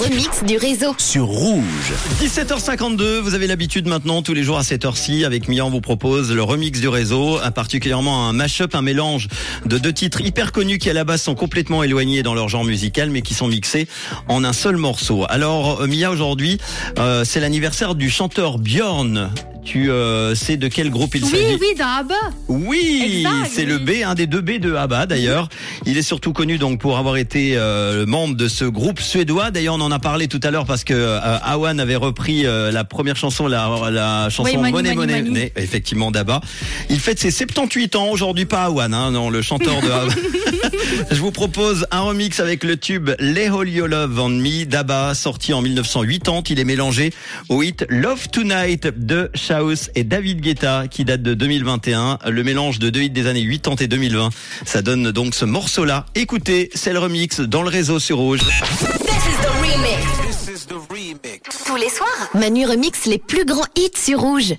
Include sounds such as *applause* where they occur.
remix du réseau. sur Rouge. 17h52, vous avez l'habitude maintenant, tous les jours à cette heure-ci, avec Mian vous propose le remix du réseau, un particulièrement un mash-up, un mélange de deux titres hyper connus qui à la base sont complètement éloignés dans leur genre musical, mais qui sont mixés en un seul morceau. Alors euh, Mia, aujourd'hui, euh, c'est l'anniversaire du chanteur Bjorn. Tu euh, sais de quel groupe il Oui, s'agit oui, dans ABBA. Oui, c'est le B, un des deux B de ABBA d'ailleurs. Il est surtout connu donc pour avoir été euh, membre de ce groupe suédois. D'ailleurs, on en a parlé tout à l'heure parce que euh, Awan avait repris euh, la première chanson, la, la chanson Oui, Money, Money Money, Money, Money. effectivement d'ABBA. Il fête ses 78 ans aujourd'hui, pas Awan, hein, non, le chanteur de ABBA. *laughs* Je vous propose un remix avec le tube Les Holy Your Love on Me d'ABBA, sorti en 1980. Il est mélangé au hit Love Tonight de Et David Guetta, qui date de 2021. Le mélange de deux hits des années 80 et 2020. Ça donne donc ce morceau-là. Écoutez, c'est le remix dans le réseau sur Rouge. Tous les soirs, Manu remix les plus grands hits sur Rouge.